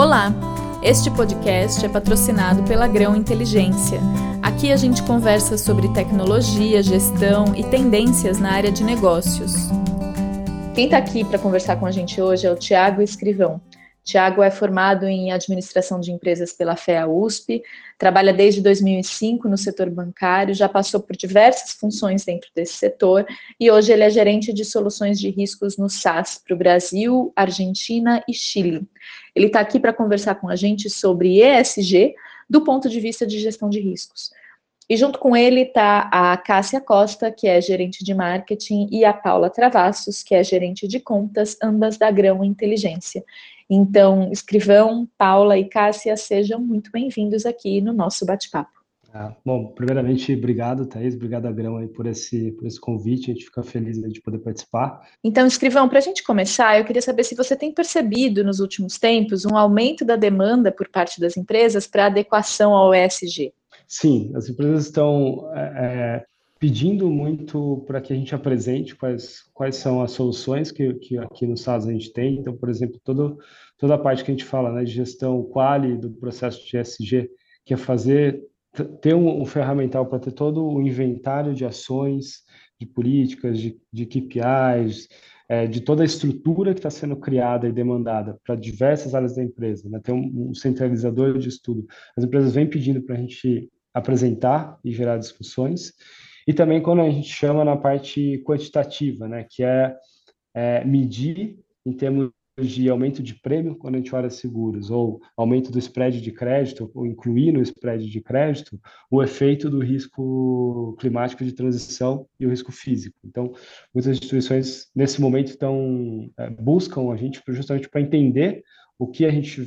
Olá! Este podcast é patrocinado pela Grão Inteligência. Aqui a gente conversa sobre tecnologia, gestão e tendências na área de negócios. Quem está aqui para conversar com a gente hoje é o Tiago Escrivão. Tiago é formado em administração de empresas pela FEA USP, trabalha desde 2005 no setor bancário, já passou por diversas funções dentro desse setor e hoje ele é gerente de soluções de riscos no SAS para o Brasil, Argentina e Chile. Ele está aqui para conversar com a gente sobre ESG do ponto de vista de gestão de riscos. E junto com ele está a Cássia Costa, que é gerente de marketing, e a Paula Travassos, que é gerente de contas, ambas da Grão Inteligência. Então, escrivão, Paula e Cássia, sejam muito bem-vindos aqui no nosso bate-papo. Ah, bom, primeiramente, obrigado, Thaís, obrigado a Grão aí por esse, por esse convite, a gente fica feliz de poder participar. Então, escrivão, para a gente começar, eu queria saber se você tem percebido nos últimos tempos um aumento da demanda por parte das empresas para adequação ao ESG. Sim, as empresas estão é, é pedindo muito para que a gente apresente quais, quais são as soluções que, que aqui no SAS a gente tem. Então, por exemplo, todo, toda a parte que a gente fala né, de gestão quali do processo de SG, que é fazer, ter um, um ferramental para ter todo o inventário de ações, de políticas, de, de KPIs, é, de toda a estrutura que está sendo criada e demandada para diversas áreas da empresa, né? ter um, um centralizador de estudo. As empresas vêm pedindo para a gente apresentar e gerar discussões. E também quando a gente chama na parte quantitativa, né, que é, é medir em termos de aumento de prêmio quando a gente olha seguros, ou aumento do spread de crédito, ou incluir no spread de crédito o efeito do risco climático de transição e o risco físico. Então, muitas instituições nesse momento estão é, buscam a gente justamente para entender o que a gente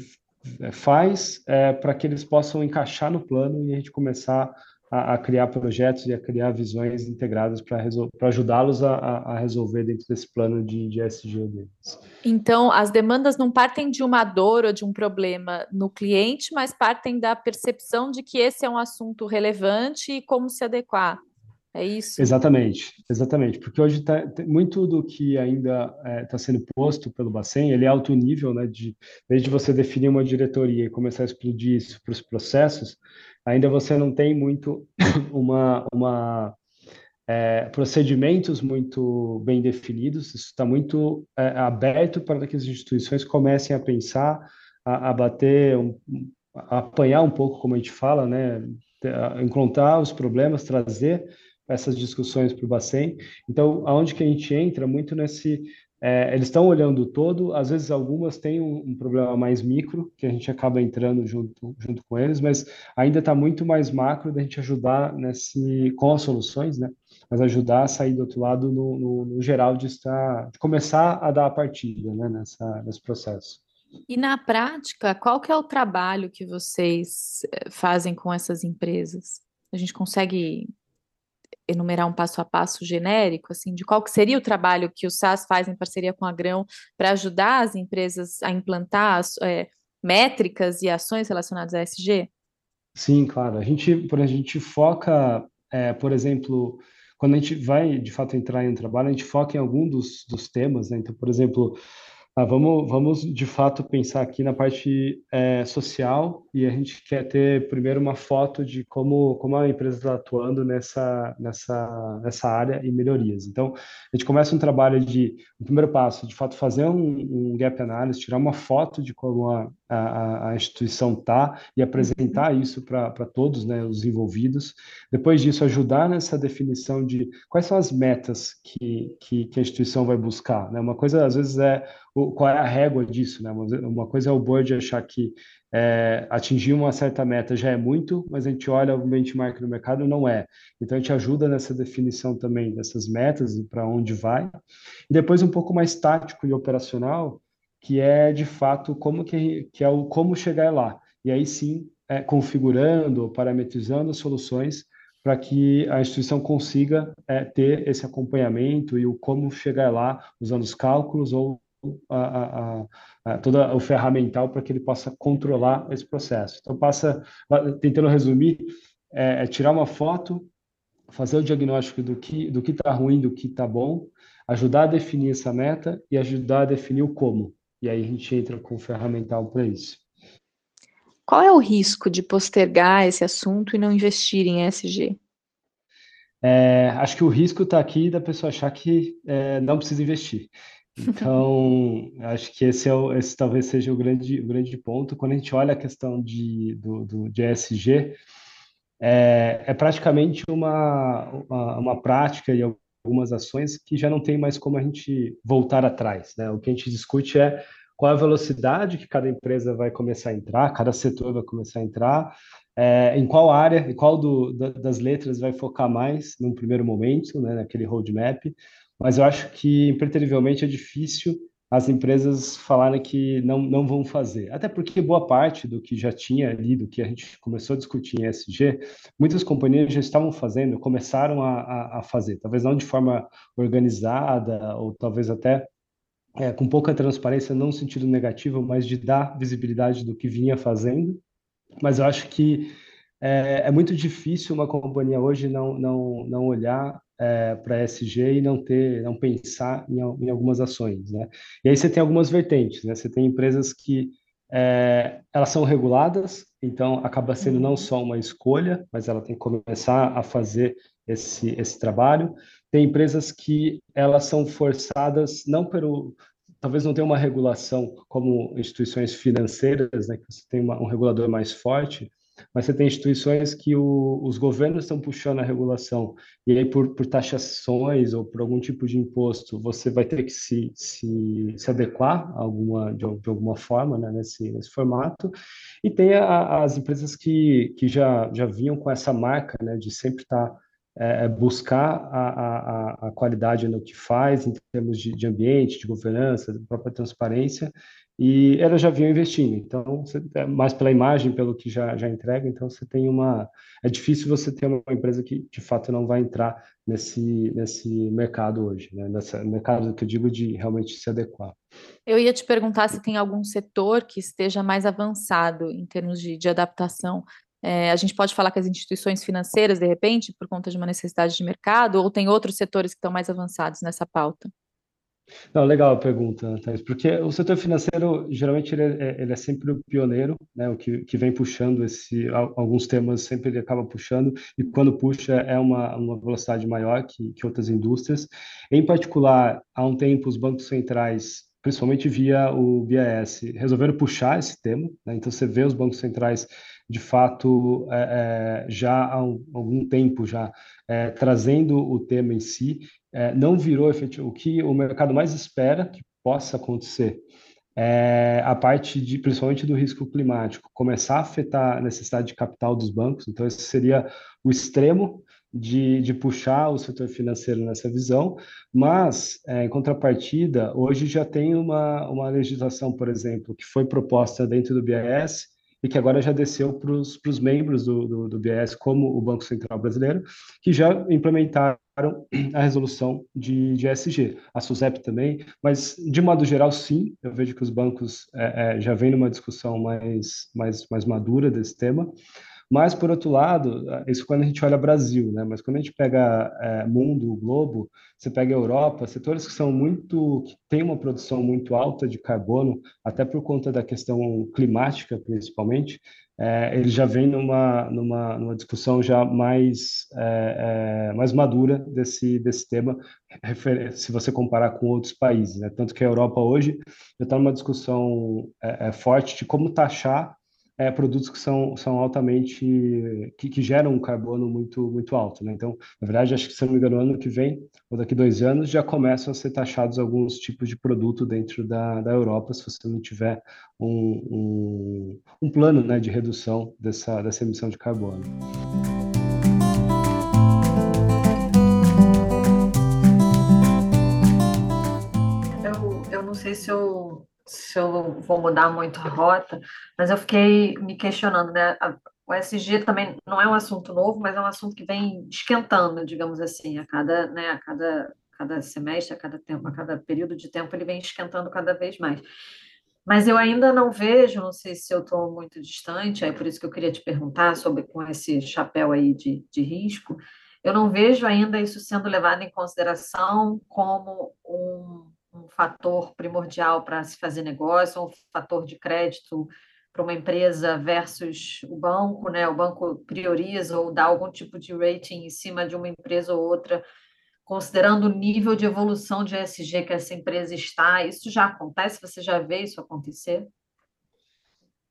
é, faz é, para que eles possam encaixar no plano e a gente começar a, a criar projetos e a criar visões integradas para ajudá-los a, a, resolver dentro desse plano de, de SG deles. Então, as demandas não partem de uma dor ou de um problema no cliente, mas partem da percepção de que esse é um assunto relevante e como se adequar. É isso? Exatamente, exatamente. Porque hoje tá, muito do que ainda está é, tá sendo posto pelo Bacen, ele é alto nível, né? De, desde você definir uma diretoria e começar a explodir isso para os processos, ainda você não tem muito uma, uma é, procedimentos muito bem definidos, isso está muito é, aberto para que as instituições comecem a pensar, a, a bater, um, a apanhar um pouco, como a gente fala, né? encontrar os problemas, trazer essas discussões para o Bacen. Então, aonde que a gente entra muito nesse é, eles estão olhando o todo, às vezes algumas têm um, um, problema mais micro, que a gente acaba entrando junto, junto com eles, mas ainda está muito mais macro da gente ajudar nesse, com as soluções, né? Mas ajudar a sair do outro lado no, no, no geral de estar, de começar a dar a partida, né? Nessa, nesse processo. E na prática, qual que é o trabalho que vocês eh, fazem com essas empresas? A gente consegue enumerar um passo a passo genérico, assim, de qual que seria o trabalho que o SAS faz em parceria com a Grão para ajudar as empresas a implantar é, métricas e ações relacionadas a SG? Sim, claro. A gente, por a gente foca, é, por exemplo, quando a gente vai de fato entrar em um trabalho, a gente foca em algum dos, dos temas, né? Então, por exemplo, ah, vamos, vamos de fato pensar aqui na parte é, social e a gente quer ter primeiro uma foto de como, como a empresa está atuando nessa, nessa, nessa área e melhorias. Então, a gente começa um trabalho de, o primeiro passo, de fato, fazer um, um gap analysis, tirar uma foto de como a, a, a instituição está e apresentar uhum. isso para todos né, os envolvidos. Depois disso, ajudar nessa definição de quais são as metas que, que, que a instituição vai buscar. Né? Uma coisa, às vezes, é o, qual é a régua disso, né? Uma coisa é o board achar que é, atingir uma certa meta já é muito, mas a gente olha o benchmark no mercado não é. Então a gente ajuda nessa definição também dessas metas e para onde vai. E depois um pouco mais tático e operacional, que é de fato como que, que é o como chegar lá. E aí sim, é, configurando, parametrizando as soluções para que a instituição consiga é, ter esse acompanhamento e o como chegar lá usando os cálculos ou a, a, a, todo o ferramental para que ele possa controlar esse processo. Então, passa, tentando resumir, é, é tirar uma foto, fazer o diagnóstico do que do que está ruim, do que está bom, ajudar a definir essa meta e ajudar a definir o como. E aí a gente entra com o ferramental para isso. Qual é o risco de postergar esse assunto e não investir em ESG? É, acho que o risco está aqui da pessoa achar que é, não precisa investir. Então, acho que esse, é o, esse talvez seja o grande, o grande ponto. Quando a gente olha a questão de, do, do, de ESG, é, é praticamente uma, uma, uma prática e algumas ações que já não tem mais como a gente voltar atrás. Né? O que a gente discute é qual a velocidade que cada empresa vai começar a entrar, cada setor vai começar a entrar, é, em qual área, em qual do, da, das letras vai focar mais num primeiro momento, né, naquele roadmap, mas eu acho que, impreterivelmente, é difícil as empresas falarem que não, não vão fazer. Até porque boa parte do que já tinha ali, do que a gente começou a discutir em ESG, muitas companhias já estavam fazendo, começaram a, a, a fazer, talvez não de forma organizada, ou talvez até é, com pouca transparência, não no sentido negativo, mas de dar visibilidade do que vinha fazendo. Mas eu acho que é, é muito difícil uma companhia hoje não, não, não olhar é, para SG e não ter, não pensar em, em, algumas ações, né? E aí você tem algumas vertentes, né? Você tem empresas que é, elas são reguladas, então acaba sendo não só uma escolha, mas ela tem que começar a fazer esse, esse trabalho. Tem empresas que elas são forçadas não pelo talvez não tenha uma regulação como instituições financeiras, né, que você tem uma, um regulador mais forte, mas você tem instituições que o, os governos estão puxando a regulação, e aí por, por taxações ou por algum tipo de imposto, você vai ter que se, se, se adequar alguma, de, de, alguma forma né, nesse, nesse formato, e tem a, as empresas que, que já, já vinham com essa marca né, de sempre estar tá é, é, buscar a, a, a, qualidade no que faz, em termos de, de ambiente, de governança, de própria transparência, e elas já vinham investindo. Então, você, é mais pela imagem, pelo que já, já entrega, então você tem uma. É difícil você ter uma empresa que de fato não vai entrar nesse, nesse mercado hoje, né? nesse mercado que eu digo de realmente se adequar. Eu ia te perguntar se tem algum setor que esteja mais avançado em termos de, de adaptação é, a gente pode falar que as instituições financeiras, de repente, por conta de uma necessidade de mercado, ou tem outros setores que estão mais avançados nessa pauta? Não, legal a pergunta, Thais, porque o setor financeiro, geralmente, ele é, ele é sempre o pioneiro, né, o que, que vem puxando esse, alguns temas sempre ele acaba puxando, e quando puxa é uma, uma velocidade maior que, que outras indústrias. Em particular, há um tempo, os bancos centrais principalmente via o BIS, resolveram puxar esse tema. Né? Então, você vê os bancos centrais de fato, é, é, já há um, algum tempo já é, trazendo o tema em si, é, não virou efetivo. O que o mercado mais espera que possa acontecer é a parte de, principalmente do risco climático, começar a afetar a necessidade de capital dos bancos. Então, esse seria o extremo de, de puxar o setor financeiro nessa visão, mas, é, em contrapartida, hoje já tem uma, uma legislação, por exemplo, que foi proposta dentro do BIS, e que agora já desceu para os membros do, do, do BS, como o Banco Central Brasileiro, que já implementaram a resolução de, de ESG. A SUSEP também, mas de modo geral, sim, eu vejo que os bancos é, é, já vêm numa discussão mais, mais, mais madura desse tema. Mas, por outro lado, isso quando a gente olha Brasil, né? Mas quando a gente pega é, mundo, globo, você pega Europa, setores que são muito, que têm uma produção muito alta de carbono, até por conta da questão climática, principalmente, é, ele já vem numa, numa, numa discussão já mais, é, é, mais madura desse, desse tema, se você comparar com outros países. Né? Tanto que a Europa hoje já está numa discussão forte de como taxar é, produtos que são, são altamente que, que, geram um carbono muito muito alto, né? Então, na verdade, acho que se não me engano, ano que vem ou daqui dois anos já começam a ser taxados alguns tipos de produto dentro da, da Europa, se você não tiver um, um, um plano, né, de redução dessa dessa emissão de carbono. Eu, eu não sei se eu se eu vou mudar muito a rota, mas eu fiquei me questionando, né? O SG também não é um assunto novo, mas é um assunto que vem esquentando, digamos assim, a cada, né, a cada, cada semestre, a cada tempo, a cada período de tempo, ele vem esquentando cada vez mais. Mas eu ainda não vejo, não sei se eu estou muito distante, é por isso que eu queria te perguntar sobre com esse chapéu aí de, de risco, eu não vejo ainda isso sendo levado em consideração como um um fator primordial para se fazer negócio, um fator de crédito para uma empresa versus o banco, né? O banco prioriza ou dá algum tipo de rating em cima de uma empresa ou outra, considerando o nível de evolução de ESG que essa empresa está. Isso já acontece? Você já vê isso acontecer?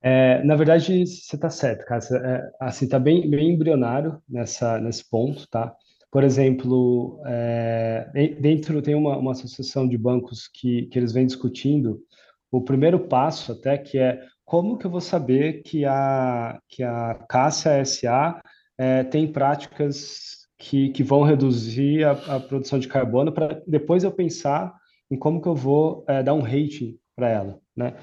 É, na verdade, você está certo, cara. É, assim, está bem, bem embrionário nessa, nesse ponto, tá? Por exemplo, é, dentro tem uma, uma associação de bancos que, que eles vêm discutindo o primeiro passo até que é como que eu vou saber que a, que a Cássia SA é, tem práticas que, que vão reduzir a, a produção de carbono para depois eu pensar em como que eu vou é, dar um rating para ela, né?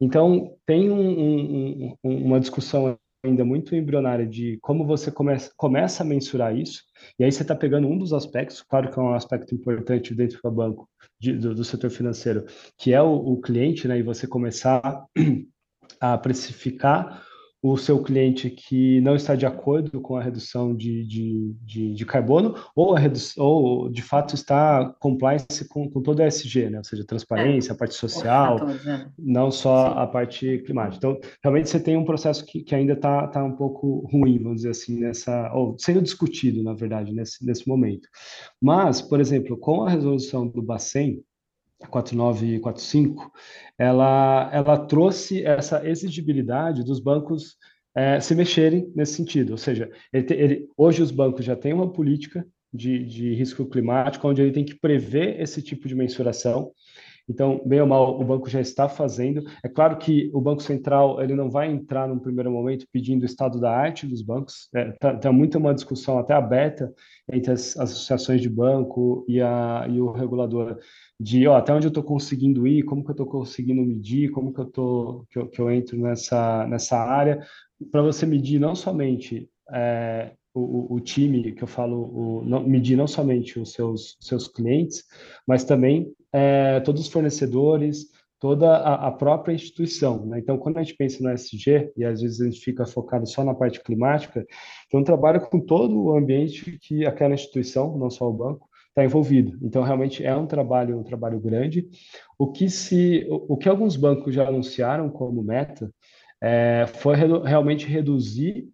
Então, tem um, um, uma discussão ainda muito embrionária de como você começa, começa a mensurar isso, e aí você está pegando um dos aspectos, claro que é um aspecto importante dentro do banco, de, do, do, setor financeiro, que é o, o cliente, né, e você começar a precificar o seu cliente que não está de acordo com a redução de, de, de, de carbono ou, a redução, ou de fato está compliance com, com todo o ESG, né? ou seja, transparência, é. a parte social, é. não só Sim. a parte climática. Então, realmente você tem um processo que, que ainda está tá um pouco ruim, vamos dizer assim, nessa, ou sendo discutido, na verdade, nesse, nesse momento. Mas, por exemplo, com a resolução do Bacen, 4945, ela, ela trouxe essa exigibilidade dos bancos é, se mexerem nesse sentido. Ou seja, ele, ele, hoje os bancos já têm uma política de, de risco climático, onde ele tem que prever esse tipo de mensuração. Então, bem ou mal, o banco já está fazendo. É claro que o Banco Central ele não vai entrar num primeiro momento pedindo o estado da arte dos bancos. É, tá, muito uma discussão até aberta entre as associações de banco e, a, e o regulador de ó, até onde eu estou conseguindo ir, como que eu estou conseguindo medir, como que eu, tô, que eu, que eu entro nessa, nessa área, para você medir não somente é, o, o, time, que eu falo, o, não, medir não somente os seus, seus clientes, mas também é, todos os fornecedores, toda a, a própria instituição. Né? Então, quando a gente pensa no SG, e às vezes a gente fica focado só na parte climática, então trabalha com todo o ambiente que aquela instituição, não só o banco, está envolvido. Então, realmente é um trabalho, um trabalho grande. O que se, o, o que alguns bancos já anunciaram como meta é, foi re, realmente reduzir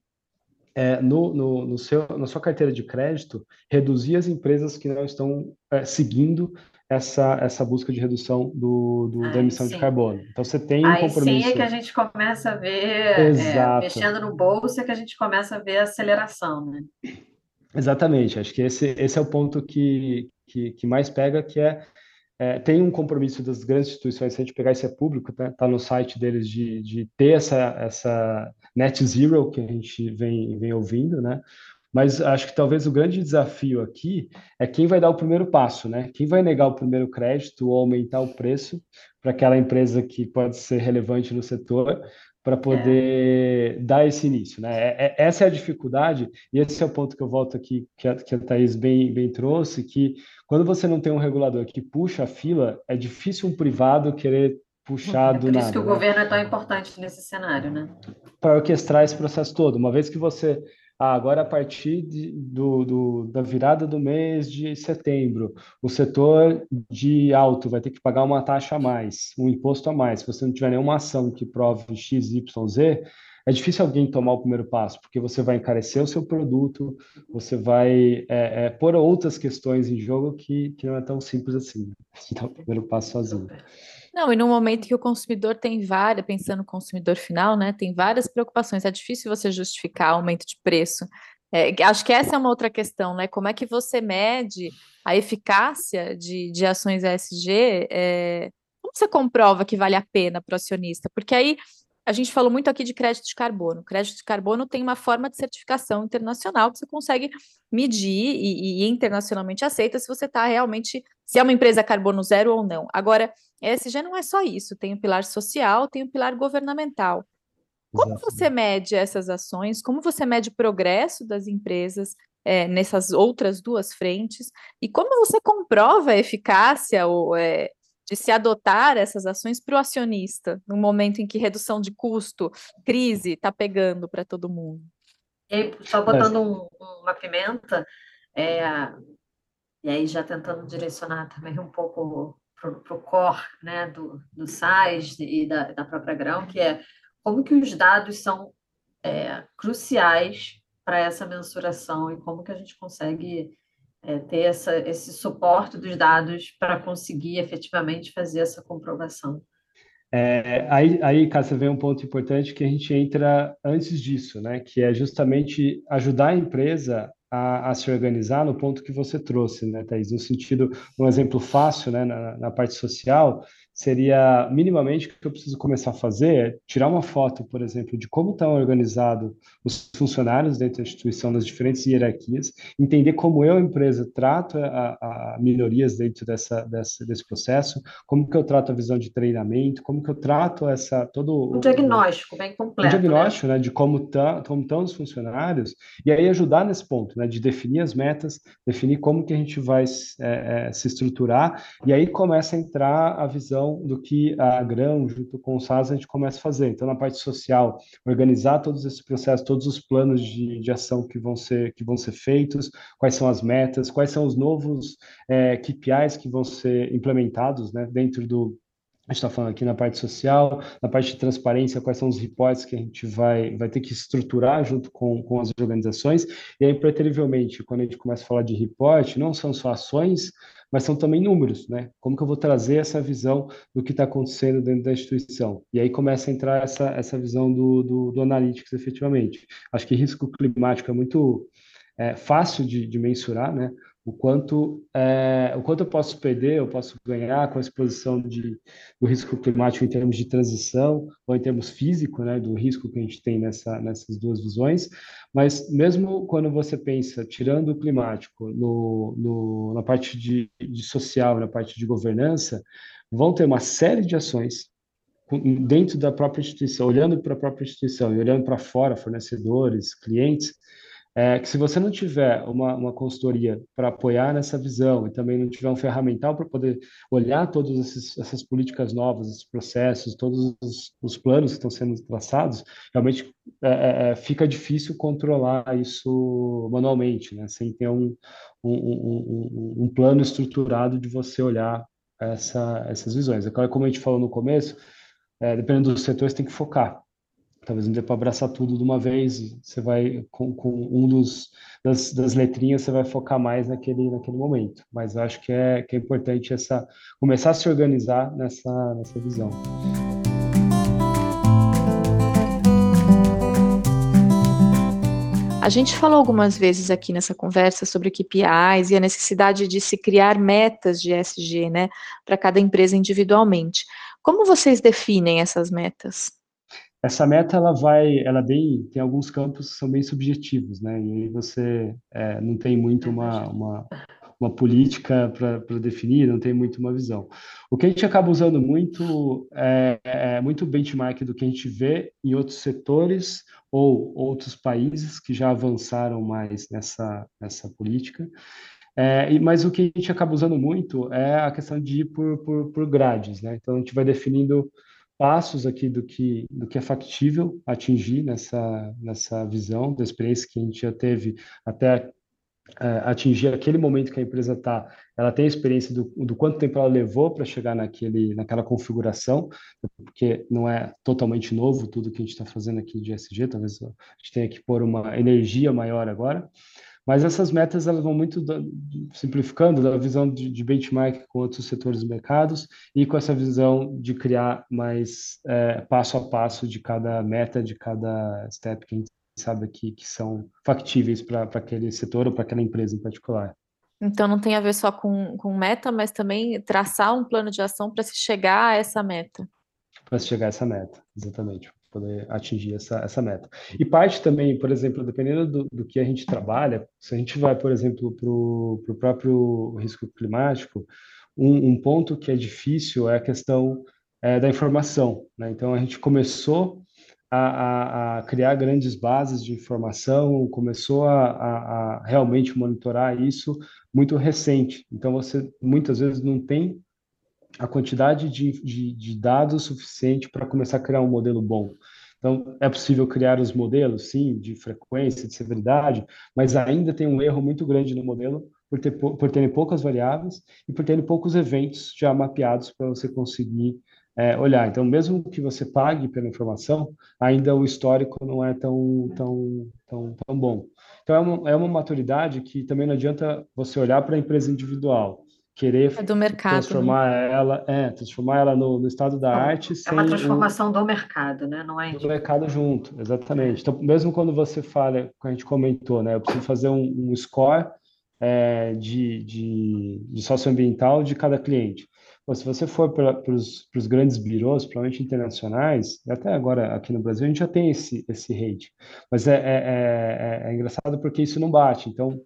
é, no, no, no, seu, na sua carteira de crédito, reduzir as empresas que não estão é, seguindo essa, essa busca de redução do, do da emissão sim. de carbono. Então, você tem um Aí compromisso. sim é que a gente começa a ver, é, mexendo no bolso, é que a gente começa a ver a aceleração, né? Exatamente, acho que esse, esse é o ponto que, que, que mais pega, que é, é, tem um compromisso das grandes instituições, se a gente pegar isso é público, tá, tá no site deles de, de ter essa, essa net zero que a gente vem, vem ouvindo, né? Mas acho que talvez o grande desafio aqui é quem vai dar o primeiro passo, né? Quem vai negar o primeiro crédito ou aumentar o preço para aquela empresa que pode ser relevante no setor para poder é. dar esse início, né? É, é, essa é a dificuldade e esse é o ponto que eu volto aqui que a, que a Thaís bem, bem trouxe, que quando você não tem um regulador que puxa a fila, é difícil um privado querer puxar é do nada. Por isso que o né? governo é tão importante nesse cenário, né? Para orquestrar esse processo todo. Uma vez que você ah, agora a partir de, do, do, da virada do mês de setembro, o setor de alto vai ter que pagar uma taxa a mais, um imposto a mais. Se você não tiver nenhuma ação que prove X, Y, Z, é difícil alguém tomar o primeiro passo, porque você vai encarecer o seu produto, você vai é, é, pôr outras questões em jogo que, que não é tão simples assim. Dar o primeiro passo sozinho. Não, e no momento que o consumidor tem várias, pensando no consumidor final, né, tem várias preocupações, é difícil você justificar aumento de preço. É, acho que essa é uma outra questão, né? Como é que você mede a eficácia de, de ações ESG? É, como você comprova que vale a pena para o acionista? Porque aí a gente falou muito aqui de crédito de carbono. Crédito de carbono tem uma forma de certificação internacional que você consegue medir e, e internacionalmente aceita se você está realmente, se é uma empresa carbono zero ou não. Agora, ESG não é só isso, tem o pilar social, tem o pilar governamental. Como Exato. você mede essas ações? Como você mede o progresso das empresas é, nessas outras duas frentes? E como você comprova a eficácia ou é, de se adotar essas ações para o acionista, no momento em que redução de custo, crise, está pegando para todo mundo. E só botando um, uma pimenta, é, e aí já tentando direcionar também um pouco para o core né, do, do SAIS e da, da própria Grão, que é como que os dados são é, cruciais para essa mensuração e como que a gente consegue é, ter essa, esse suporte dos dados para conseguir efetivamente fazer essa comprovação. É, aí, aí, Cássia, vem um ponto importante que a gente entra antes disso, né? Que é justamente ajudar a empresa a, a, se organizar no ponto que você trouxe, né, Thaís? No sentido, um exemplo fácil, né, na, na parte social, seria minimamente o que eu preciso começar a fazer é tirar uma foto, por exemplo, de como estão organizados os funcionários dentro da instituição nas diferentes hierarquias, entender como eu, empresa, trato a, a minorias dentro dessa, dessa, desse processo, como que eu trato a visão de treinamento, como que eu trato essa todo um diagnóstico bem completo, um diagnóstico, né? né, de como tá, como estão os funcionários e aí ajudar nesse ponto, né, de definir as metas, definir como que a gente vai é, é, se estruturar e aí começa a entrar a visão do que a Grão, junto com o SAS, a gente começa a fazer. Então, na parte social, organizar todos esses processos, todos os planos de, de ação que vão, ser, que vão ser feitos, quais são as metas, quais são os novos é, KPIs que vão ser implementados né, dentro do, a gente está falando aqui na parte social, na parte de transparência, quais são os reportes que a gente vai, vai ter que estruturar junto com, com as organizações. E aí, preterivelmente, quando a gente começa a falar de report, não são só ações, mas são também números, né? Como que eu vou trazer essa visão do que está acontecendo dentro da instituição? E aí começa a entrar essa, essa visão do, do, do analytics, efetivamente. Acho que risco climático é muito é, fácil de, de mensurar, né? O quanto é, o quanto eu posso perder, eu posso ganhar com a exposição de, do risco climático em termos de transição ou em termos físico, né, do risco que a gente tem nessa, nessas duas visões. Mas mesmo quando você pensa, tirando o climático, no, no, na parte de, de social, na parte de governança, vão ter uma série de ações dentro da própria instituição, olhando para a própria instituição e olhando para fora, fornecedores, clientes, é que se você não tiver uma, uma consultoria para apoiar nessa visão e também não tiver um ferramental para poder olhar todas essas políticas novas, esses processos, todos os, os, planos que estão sendo traçados, realmente é, é, é fica difícil controlar isso manualmente, né? sem ter um, um, um, um plano estruturado de você olhar essa, essas visões. É como a gente falou no começo, é, dependendo do setor, você tem que focar talvez não dê para abraçar tudo de uma vez. Você vai com, com um dos das, das, letrinhas você vai focar mais naquele naquele momento. Mas acho que é que é importante essa começar a se organizar nessa nessa visão. A gente falou algumas vezes aqui nessa conversa sobre KPIs e a necessidade de se criar metas de ESG, né, para cada empresa individualmente. Como vocês definem essas metas? Essa meta ela vai, ela bem, tem alguns campos que são bem subjetivos, né? E aí você é, não tem muito uma, uma, uma política para definir, não tem muito uma visão. O que a gente acaba usando muito é, é muito benchmark do que a gente vê em outros setores ou outros países que já avançaram mais nessa, nessa política. É, mas o que a gente acaba usando muito é a questão de ir por, por, por grades, né? Então a gente vai definindo passos aqui do que do que é factível atingir nessa nessa visão da experiência que a gente já teve até é, atingir aquele momento que a empresa está, ela tem a experiência do, do quanto tempo ela levou para chegar naquele, naquela configuração, porque não é totalmente novo tudo que a gente está fazendo aqui de SG, talvez a gente tenha que pôr uma energia maior agora, mas essas metas elas vão muito da, simplificando da visão de, de, benchmark com outros setores do mercados e com essa visão de criar mais é, passo a passo de cada meta, de cada step que a gente sabe aqui que são factíveis para aquele setor ou para aquela empresa em particular. Então não tem a ver só com, com meta, mas também traçar um plano de ação para se chegar a essa meta. Para se chegar a essa meta, exatamente poder atingir essa, essa meta. E parte também, por exemplo, dependendo do, do que a gente trabalha, se a gente vai, por exemplo, para o próprio risco climático, um, um, ponto que é difícil é a questão é, da informação. Né? Então, a gente começou a, a, a, criar grandes bases de informação, começou a, a, realmente monitorar isso muito recente. Então, você muitas vezes não tem a quantidade de, de, de dados suficiente para começar a criar um modelo bom. Então, é possível criar os modelos, sim, de frequência, de severidade, mas ainda tem um erro muito grande no modelo por, ter, por terem poucas variáveis e por terem poucos eventos já mapeados para você conseguir é, olhar. Então, mesmo que você pague pela informação, ainda o histórico não é tão, tão, tão, tão bom. Então, é uma, é uma maturidade que também não adianta você olhar para a empresa individual, querer é do mercado, né? transformar né? ela, é, transformar ela no, no estado da arte. É uma transformação do mercado, né? Não é do mercado junto, exatamente. Então, mesmo quando você fala, como a gente comentou, né? Eu preciso fazer um, um score é, de, de, de socioambiental de cada cliente. Se você for para os grandes birôs, provavelmente internacionais, até agora aqui no Brasil, a gente já tem esse, esse rate. Mas é, é, é, é engraçado porque isso não bate. Então,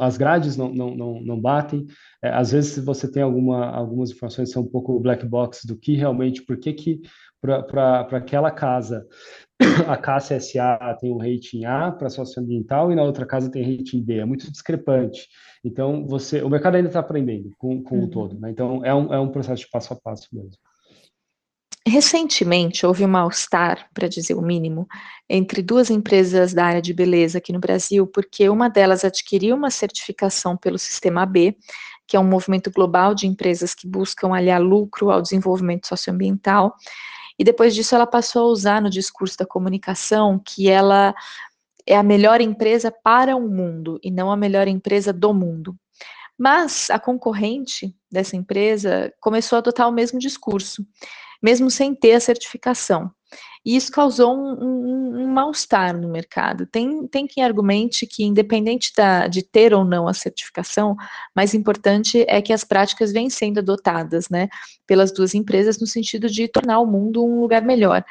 as grades não, não, não, não batem. É, às vezes você tem alguma, algumas informações que são um pouco black box do que realmente, por que que para aquela casa a Cássia SA tem um rating A para socioambiental e na outra casa tem rating B. É muito discrepante. Então, você, o mercado ainda está aprendendo com, com uhum. o todo. Né? Então, é um, é um processo de passo a passo mesmo. Recentemente, houve um mal-estar, para dizer o mínimo, entre duas empresas da área de beleza aqui no Brasil, porque uma delas adquiriu uma certificação pelo Sistema B, que é um movimento global de empresas que buscam aliar lucro ao desenvolvimento socioambiental, e depois disso ela passou a usar no discurso da comunicação que ela é a melhor empresa para o mundo e não a melhor empresa do mundo. Mas a concorrente dessa empresa começou a adotar o mesmo discurso mesmo sem ter a certificação. E isso causou um, um, um mal-estar no mercado. Tem, tem quem argumente que, independente da, de ter ou não a certificação, mais importante é que as práticas vêm sendo adotadas né, pelas duas empresas no sentido de tornar o mundo um lugar melhor.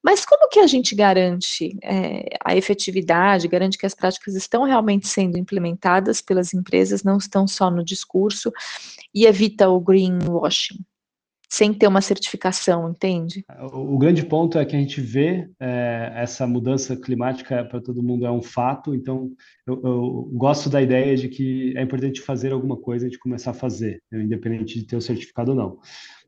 Mas como que a gente garante é, a efetividade, garante que as práticas estão realmente sendo implementadas pelas empresas, não estão só no discurso, e evita o greenwashing? Sem ter uma certificação, entende? O, o grande ponto é que a gente vê é, essa mudança climática para todo mundo é um fato, então eu, eu, gosto da ideia de que é importante fazer alguma coisa, de começar a fazer, né, independente de ter o certificado ou não.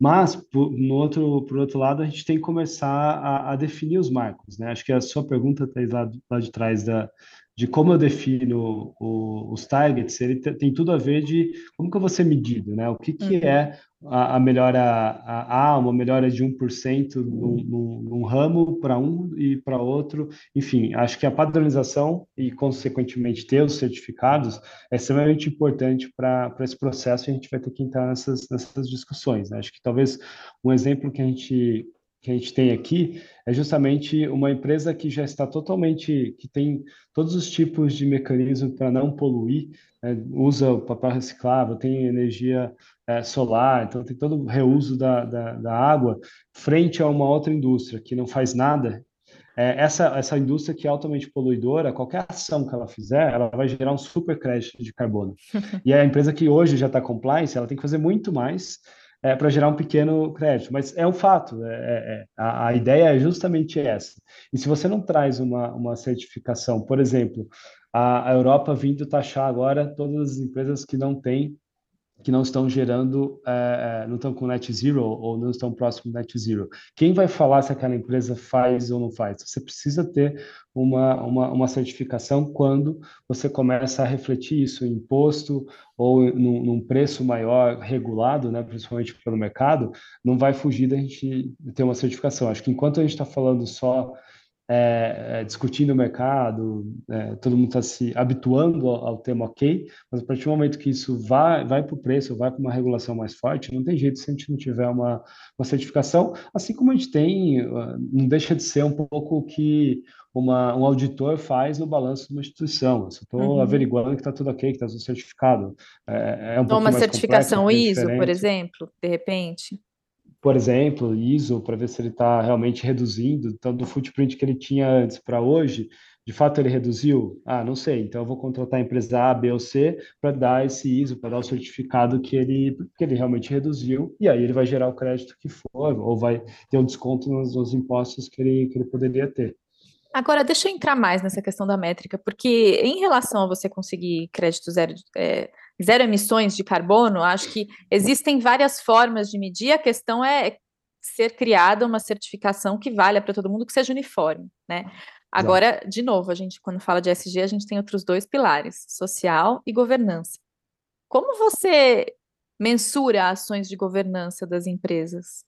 Mas, por, no outro, por outro lado, a gente tem que começar a, a definir os marcos, né? Acho que a sua pergunta está lá, lá de trás da, de como eu defino o, os targets, ele tem tudo a ver de como que eu vou ser medido, né? O que, que uhum. é a, melhora a, a, uma melhora de 1% num, num, num ramo para um e para outro. Enfim, acho que a padronização e, consequentemente, ter os certificados é extremamente importante para esse processo e a gente vai ter que entrar nessas, nessas discussões. Né? Acho que talvez um exemplo que a gente que a gente tem aqui é justamente uma empresa que já está totalmente, que tem todos os tipos de mecanismos para não poluir, né? usa o papel reciclável, tem energia é, solar, então tem todo o reuso da, da, da, água, frente a uma outra indústria que não faz nada. É, essa, essa indústria que é altamente poluidora, qualquer ação que ela fizer, ela vai gerar um super crédito de carbono. e a empresa que hoje já está compliance, ela tem que fazer muito mais é, para gerar um pequeno crédito. Mas é um fato, é, é, é, a, a, ideia é justamente essa. E se você não traz uma, uma certificação, por exemplo, a, a Europa vindo taxar agora todas as empresas que não têm que não estão gerando, é, não estão com net zero ou não estão próximo do net zero. Quem vai falar se aquela empresa faz ou não faz? Você precisa ter uma, uma, uma certificação quando você começa a refletir isso em imposto ou num, num, preço maior regulado, né, principalmente pelo mercado, não vai fugir da gente ter uma certificação. Acho que enquanto a gente está falando só é, é, discutindo o mercado, é, todo mundo está se habituando ao, ao, tema ok, mas a partir do momento que isso vai, vai para o preço, vai para uma regulação mais forte, não tem jeito se a gente não tiver uma, uma certificação, assim como a gente tem, ah, não deixa de ser um pouco o que uma, um auditor faz no balanço de uma instituição. Eu estou uhum. averiguando que está tudo ok, que está tudo certificado. É, é um uma certificação ISO, por exemplo, de repente por exemplo, ISO, para ver se ele está realmente reduzindo. Então, do footprint que ele tinha antes para hoje, de fato ele reduziu? Ah, não sei. Então, eu vou contratar a empresa A, B ou C para dar esse ISO, para dar o certificado que ele, que ele realmente reduziu. E aí ele vai gerar o crédito que for, ou vai ter um desconto nos, nos impostos que ele, que ele poderia ter. Agora, deixa eu entrar mais nessa questão da métrica, porque em relação a você conseguir crédito zero, é, zero emissões de carbono, acho que existem várias formas de medir, a questão é ser criada uma certificação que valha para todo mundo, que seja uniforme, né? Agora, Exato. de novo, a gente, quando fala de SG, a gente tem outros dois pilares, social e governança. Como você mensura ações de governança das empresas?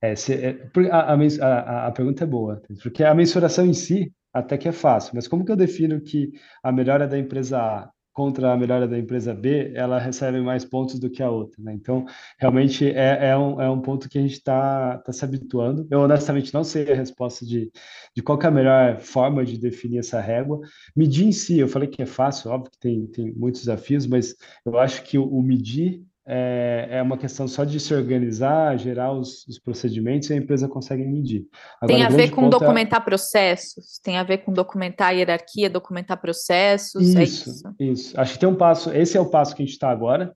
É, se, é, a, a, a, pergunta é boa, porque a mensuração em si até que é fácil, mas como que eu defino que a melhora da empresa A contra a melhora da empresa B, ela recebe mais pontos do que a outra, né? Então, realmente é, é, um, é um ponto que a gente está tá se habituando. Eu, honestamente, não sei a resposta de, de qual é a melhor forma de definir essa régua. Medir em si, eu falei que é fácil, óbvio que tem, tem muitos desafios, mas eu acho que o, o medir é, é uma questão só de se organizar, gerar os, os procedimentos e a empresa consegue medir. Agora, tem a ver com é documentar é... processos, tem a ver com documentar a hierarquia, documentar processos, é isso, é isso? Isso, acho que tem um passo, esse é o passo que a gente está agora,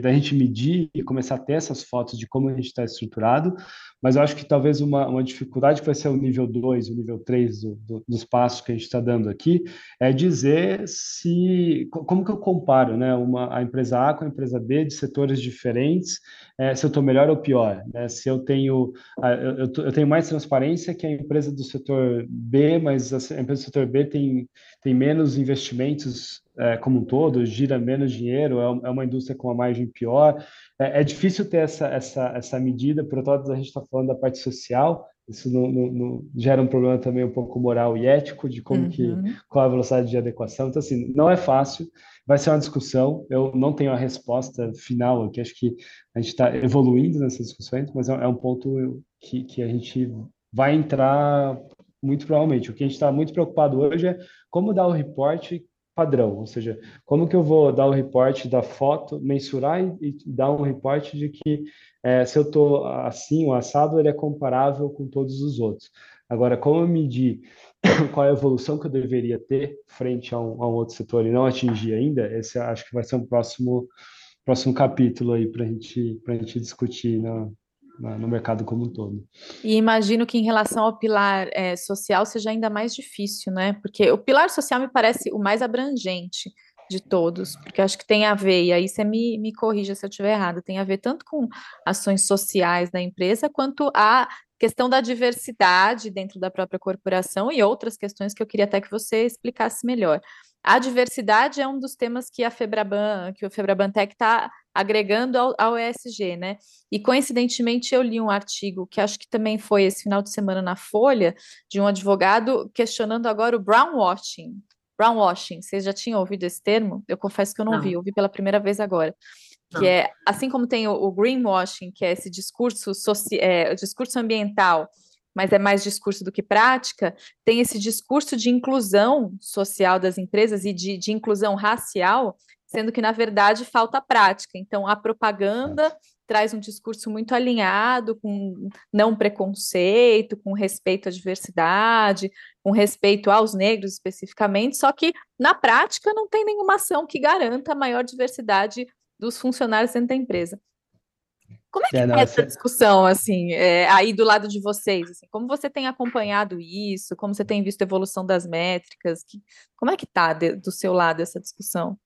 da gente medir e começar a ter essas fotos de como a gente está estruturado, mas eu acho que talvez uma, uma dificuldade que vai ser o nível 2, o nível 3 do, do, dos passos que a gente está dando aqui, é dizer se, como que eu comparo né, uma, a empresa A com a empresa B de setores diferentes, é, se eu estou melhor ou pior, né? se eu tenho, eu, eu, tenho mais transparência que a empresa do setor B, mas a empresa do setor B tem, tem menos investimentos é, como um todo, gira menos dinheiro, é, é uma indústria com uma margem pior, é, é difícil ter essa, essa, essa medida, por outro lado, a gente está falando da parte social, isso não, não, não, gera um problema também um pouco moral e ético de como uhum. que qual a velocidade de adequação. Então assim, não é fácil, vai ser uma discussão. Eu não tenho a resposta final aqui. Acho que a gente está evoluindo nessas discussões, mas é, é um ponto que, que a gente vai entrar muito provavelmente. O que a gente está muito preocupado hoje é como dar o reporte padrão, ou seja, como que eu vou dar o reporte da foto, mensurar e, e dar um reporte de que é, se eu estou assim, o assado, ele é comparável com todos os outros. Agora, como eu medir qual é a evolução que eu deveria ter frente a um, a um outro setor e não atingir ainda, esse acho que vai ser um próximo, próximo capítulo aí para gente, a gente discutir no, no mercado como um todo. E imagino que em relação ao pilar é, social seja ainda mais difícil, né? Porque o pilar social me parece o mais abrangente de todos, porque acho que tem a ver, e aí você me, me corrija se eu estiver errado, tem a ver tanto com ações sociais da empresa, quanto a questão da diversidade dentro da própria corporação e outras questões que eu queria até que você explicasse melhor. A diversidade é um dos temas que a Febraban, que o Febraban Tech está agregando ao, ao, ESG, né? E coincidentemente eu li um artigo que acho que também foi esse final de semana na Folha, de um advogado questionando agora o brown washing. Brown washing, vocês já tinham ouvido esse termo? Eu confesso que eu não, não. vi, ouvi pela primeira vez agora. Não. Que é assim como tem o, o greenwashing, que é esse discurso, soci, é, discurso ambiental mas é mais discurso do que prática, tem esse discurso de inclusão social das empresas e de, de inclusão racial, sendo que, na verdade, falta prática. Então, a propaganda traz um discurso muito alinhado com não preconceito, com respeito à diversidade, com respeito aos negros especificamente, só que na prática não tem nenhuma ação que garanta a maior diversidade dos funcionários dentro da empresa. Como é que é, não, é essa discussão, assim, é, aí do lado de vocês? Assim, como você tem acompanhado isso? Como você tem visto a evolução das métricas? Que, como é que está do seu lado essa discussão?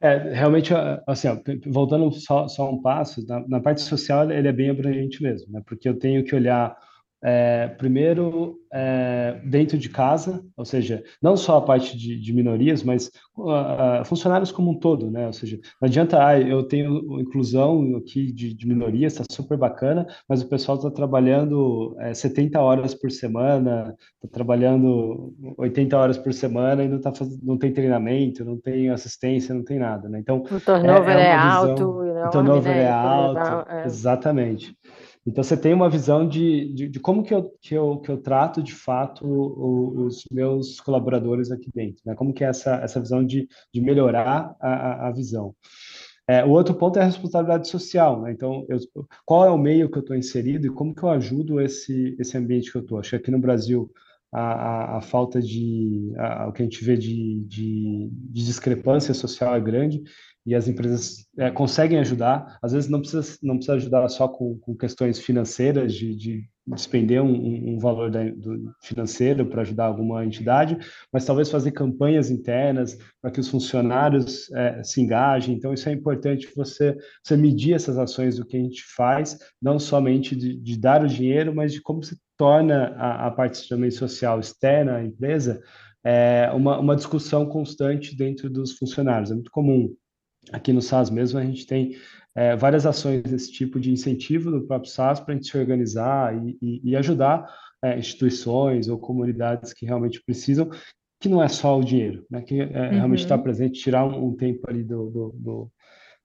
É, realmente, assim, ó, voltando só, só um passo, na, na, parte social ele é bem abrangente mesmo, né? Porque eu tenho que olhar é, primeiro é, dentro de casa, ou seja, não só a parte de, de minorias, mas uh, funcionários como um todo, né? Ou seja, não adianta, ah, eu tenho inclusão aqui de, de minorias, está super bacana, mas o pessoal está trabalhando é, 70 horas por semana, está trabalhando 80 horas por semana e não, tá faz... não tem treinamento, não tem assistência, não tem nada, né? Então, o turnover é, é, é alto, o turnover né? é alto, é. exatamente. Então, você tem uma visão de, de, de, como que eu, que, eu, que eu trato, de fato, o, os meus colaboradores aqui dentro, né? Como que é essa, essa visão de, de melhorar a, a visão. É, o outro ponto é a responsabilidade social, né? Então, eu, qual é o meio que eu estou inserido e como que eu ajudo esse, esse ambiente que eu estou? Acho que aqui no Brasil, a, a, a falta de... A, o que a gente vê de, de, de discrepância social é grande e as empresas é, conseguem ajudar. Às vezes não precisa, não precisa ajudar só com, com questões financeiras, de, de despender um, um valor da, do financeiro para ajudar alguma entidade, mas talvez fazer campanhas internas para que os funcionários é, se engajem. Então, isso é importante você, você medir essas ações do que a gente faz, não somente de, de dar o dinheiro, mas de como se torna a, a parte também social externa à empresa é, uma, uma discussão constante dentro dos funcionários. É muito comum Aqui no SaaS mesmo, a gente tem é, várias ações desse tipo de incentivo do próprio SaaS para a gente se organizar e, e, e ajudar é, instituições ou comunidades que realmente precisam, que não é só o dinheiro, né? que é, uhum. realmente estar presente, tirar um, um tempo ali do, do, do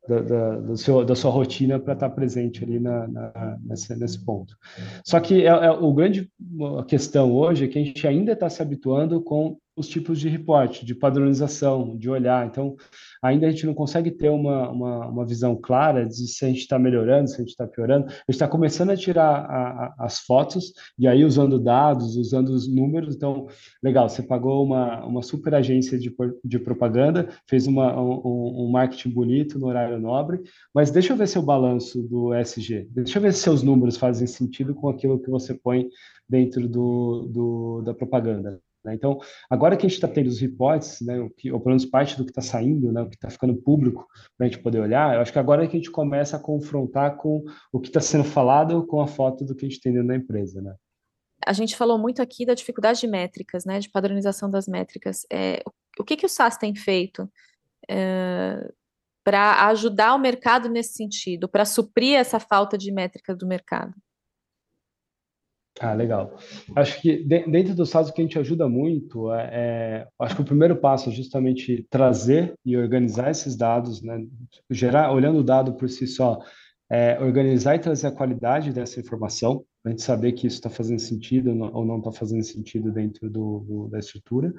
da, da, do seu, da sua rotina para estar presente ali na, na, nesse, nesse ponto. Só que é, é, o grande a questão hoje é que a gente ainda está se habituando com os tipos de reporte, de padronização, de olhar. Então, ainda a gente não consegue ter uma, uma, uma visão clara de se a gente está melhorando, se a gente está piorando. A gente está começando a tirar a, a, as fotos, e aí usando dados, usando os números. Então, legal, você pagou uma, uma super agência de, de propaganda, fez uma, um, um marketing bonito no horário nobre, mas deixa eu ver seu balanço do SG, deixa eu ver se seus números fazem sentido com aquilo que você põe dentro do, do da propaganda. Né? Então, agora que a gente está tendo os reports, né, o que, ou pelo menos parte do que está saindo, né, o que está ficando público para a gente poder olhar, eu acho que agora é que a gente começa a confrontar com o que está sendo falado com a foto do que a gente tem dentro da empresa. Né? A gente falou muito aqui da dificuldade de métricas, né, de padronização das métricas. É, o que, que o SAS tem feito é, para ajudar o mercado nesse sentido, para suprir essa falta de métrica do mercado? Ah, legal. Acho que dentro do SaaS o que a gente ajuda muito é, é, acho que o primeiro passo é justamente trazer e organizar esses dados, né? Gerar, olhando o dado por si só, é, organizar e trazer a qualidade dessa informação, a gente saber que isso está fazendo sentido ou não está fazendo sentido dentro do, do, da estrutura.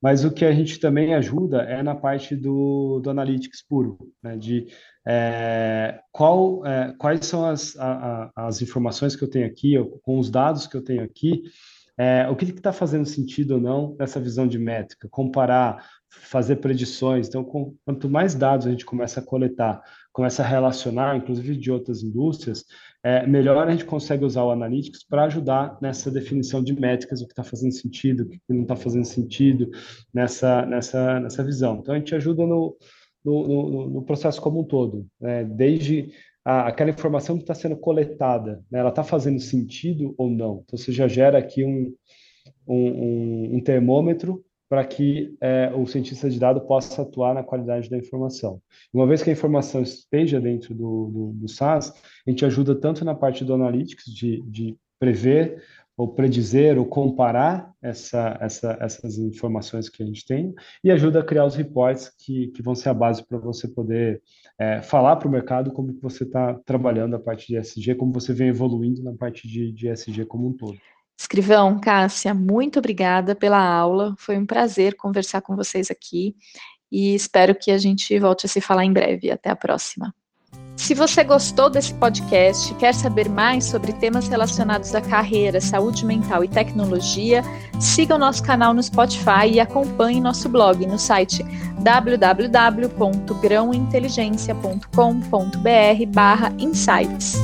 Mas o que a gente também ajuda é na parte do, do analytics puro, né? de é, qual, é, quais são as, a, as informações que eu tenho aqui, com os dados que eu tenho aqui, é, o que está fazendo sentido ou não nessa visão de métrica, comparar, fazer predições. Então, com, quanto mais dados a gente começa a coletar, começa a relacionar, inclusive de outras indústrias, é, melhor a gente consegue usar o Analytics para ajudar nessa definição de métricas, o que está fazendo sentido, o que não está fazendo sentido nessa, nessa, nessa visão. Então, a gente ajuda no, no, no, no processo como um todo, né? desde a, aquela informação que está sendo coletada, né? ela está fazendo sentido ou não. Então, você já gera aqui um, um, um termômetro para que é, o cientista de dado possa atuar na qualidade da informação. Uma vez que a informação esteja dentro do, do, do SaaS, a gente ajuda tanto na parte do analytics, de, de prever ou predizer ou comparar essa, essa, essas informações que a gente tem e ajuda a criar os reports que, que vão ser a base para você poder é, falar para o mercado como que você está trabalhando a parte de SG, como você vem evoluindo na parte de, de SG como um todo. Escrivão, Cássia, muito obrigada pela aula. Foi um prazer conversar com vocês aqui e espero que a gente volte a se falar em breve. Até a próxima. Se você gostou desse podcast e quer saber mais sobre temas relacionados à carreira, saúde mental e tecnologia, siga o nosso canal no Spotify e acompanhe nosso blog no site www.grãointeligência.com.br/insights.